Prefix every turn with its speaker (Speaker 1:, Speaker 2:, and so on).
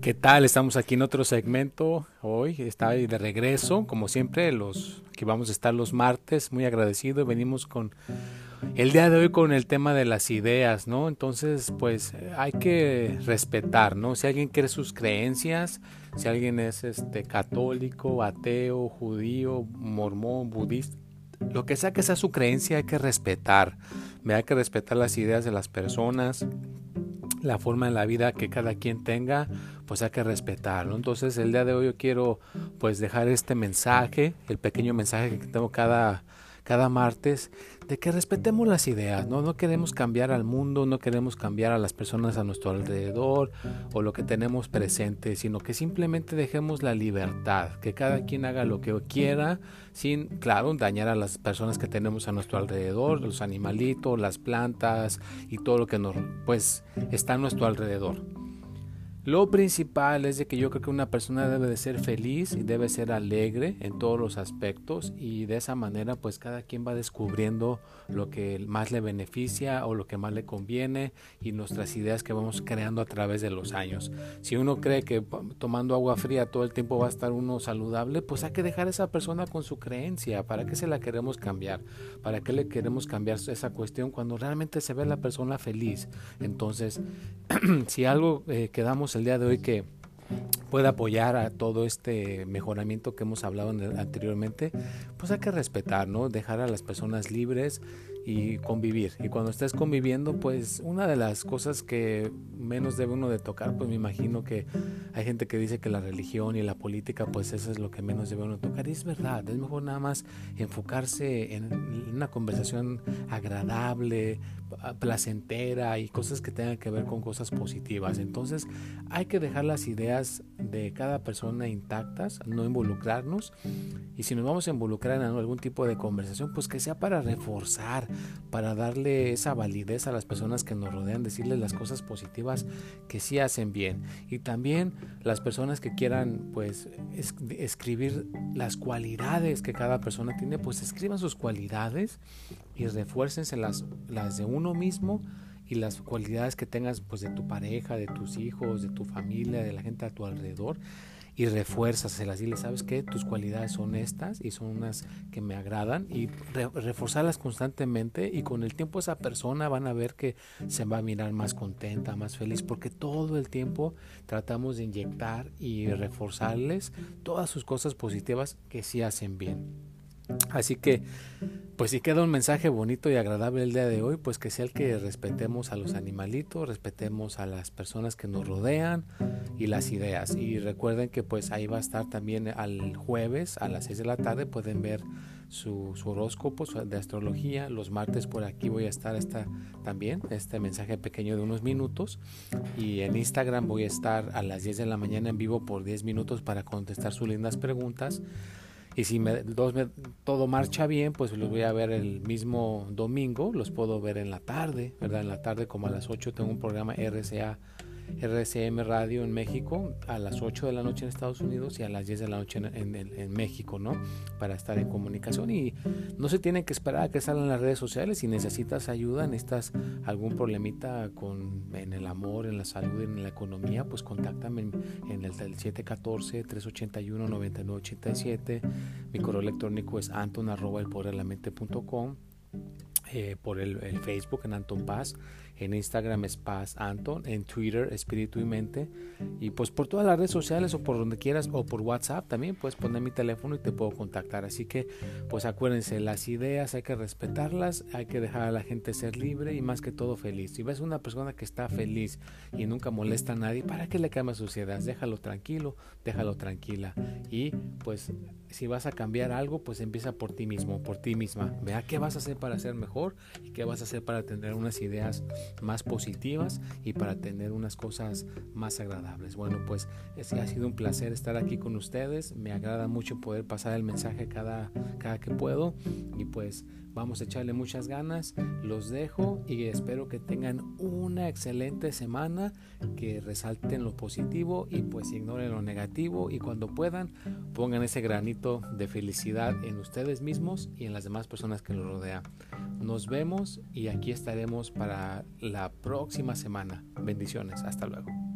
Speaker 1: ¿Qué tal? Estamos aquí en otro segmento hoy. Está de regreso, como siempre, los que vamos a estar los martes. Muy agradecido. Venimos con el día de hoy con el tema de las ideas, ¿no? Entonces, pues hay que respetar, ¿no? Si alguien quiere sus creencias, si alguien es este católico, ateo, judío, mormón, budista, lo que sea que sea su creencia hay que respetar. Me hay que respetar las ideas de las personas, la forma de la vida que cada quien tenga, pues hay que respetarlo. Entonces el día de hoy yo quiero pues dejar este mensaje, el pequeño mensaje que tengo cada, cada martes, de que respetemos las ideas, ¿no? No queremos cambiar al mundo, no queremos cambiar a las personas a nuestro alrededor o lo que tenemos presente, sino que simplemente dejemos la libertad, que cada quien haga lo que quiera, sin, claro, dañar a las personas que tenemos a nuestro alrededor, los animalitos, las plantas y todo lo que nos, pues, está a nuestro alrededor. Lo principal es de que yo creo que una persona debe de ser feliz y debe ser alegre en todos los aspectos y de esa manera pues cada quien va descubriendo lo que más le beneficia o lo que más le conviene y nuestras ideas que vamos creando a través de los años. Si uno cree que tomando agua fría todo el tiempo va a estar uno saludable, pues hay que dejar a esa persona con su creencia. ¿Para qué se la queremos cambiar? ¿Para qué le queremos cambiar esa cuestión cuando realmente se ve la persona feliz? Entonces, si algo eh, quedamos el día de hoy que puede apoyar a todo este mejoramiento que hemos hablado anteriormente, pues hay que respetar, ¿no? Dejar a las personas libres y convivir. Y cuando estés conviviendo, pues una de las cosas que menos debe uno de tocar, pues me imagino que hay gente que dice que la religión y la política, pues eso es lo que menos debe uno tocar. Y es verdad, es mejor nada más enfocarse en una conversación agradable, placentera y cosas que tengan que ver con cosas positivas. Entonces hay que dejar las ideas de cada persona intactas, no involucrarnos. Y si nos vamos a involucrar en algún tipo de conversación, pues que sea para reforzar, para darle esa validez a las personas que nos rodean, decirles las cosas positivas que sí hacen bien. Y también las personas que quieran pues escribir las cualidades que cada persona tiene, pues escriban sus cualidades y refuércense las, las de uno mismo y las cualidades que tengas pues de tu pareja, de tus hijos, de tu familia, de la gente a tu alrededor y refuérzaselas. Dile, ¿sabes qué? Tus cualidades son estas y son unas que me agradan y reforzarlas constantemente y con el tiempo esa persona van a ver que se va a mirar más contenta, más feliz porque todo el tiempo tratamos de inyectar y reforzarles todas sus cosas positivas que sí hacen bien. Así que, pues si queda un mensaje bonito y agradable el día de hoy, pues que sea el que respetemos a los animalitos, respetemos a las personas que nos rodean y las ideas. Y recuerden que pues ahí va a estar también al jueves a las 6 de la tarde, pueden ver su, horóscopo de astrología. Los martes por aquí voy a estar esta, también, este mensaje pequeño de unos minutos. Y en Instagram voy a estar a las 10 de la mañana en vivo por 10 minutos para contestar sus lindas preguntas. Y si me, dos todo marcha bien, pues los voy a ver el mismo domingo, los puedo ver en la tarde, ¿verdad? En la tarde como a las 8 tengo un programa RCA RCM Radio en México a las 8 de la noche en Estados Unidos y a las 10 de la noche en, México, ¿no? Para estar en comunicación y no se tienen que esperar a que salgan las redes sociales. Si necesitas ayuda, necesitas algún problemita con, en el amor, en la salud, en la economía, pues contáctame en, el, 714-381-9987. Mi correo electrónico es anton arroba el eh, por el, Facebook en Anton Paz en Instagram es Paz Anton, en Twitter Espíritu y Mente y pues por todas las redes sociales o por donde quieras o por WhatsApp también puedes poner mi teléfono y te puedo contactar. Así que pues acuérdense, las ideas hay que respetarlas, hay que dejar a la gente ser libre y más que todo feliz. Si ves una persona que está feliz y nunca molesta a nadie, ¿para qué le cambias sus ideas? Déjalo tranquilo, déjalo tranquila y pues si vas a cambiar algo, pues empieza por ti mismo, por ti misma. Vea qué vas a hacer para ser mejor y qué vas a hacer para tener unas ideas más positivas y para tener unas cosas más agradables. Bueno, pues ha sido un placer estar aquí con ustedes. Me agrada mucho poder pasar el mensaje cada, cada que puedo y pues vamos a echarle muchas ganas. Los dejo y espero que tengan una excelente semana, que resalten lo positivo y pues ignoren lo negativo y cuando puedan pongan ese granito de felicidad en ustedes mismos y en las demás personas que los rodean. Nos vemos y aquí estaremos para la próxima semana. Bendiciones. Hasta luego.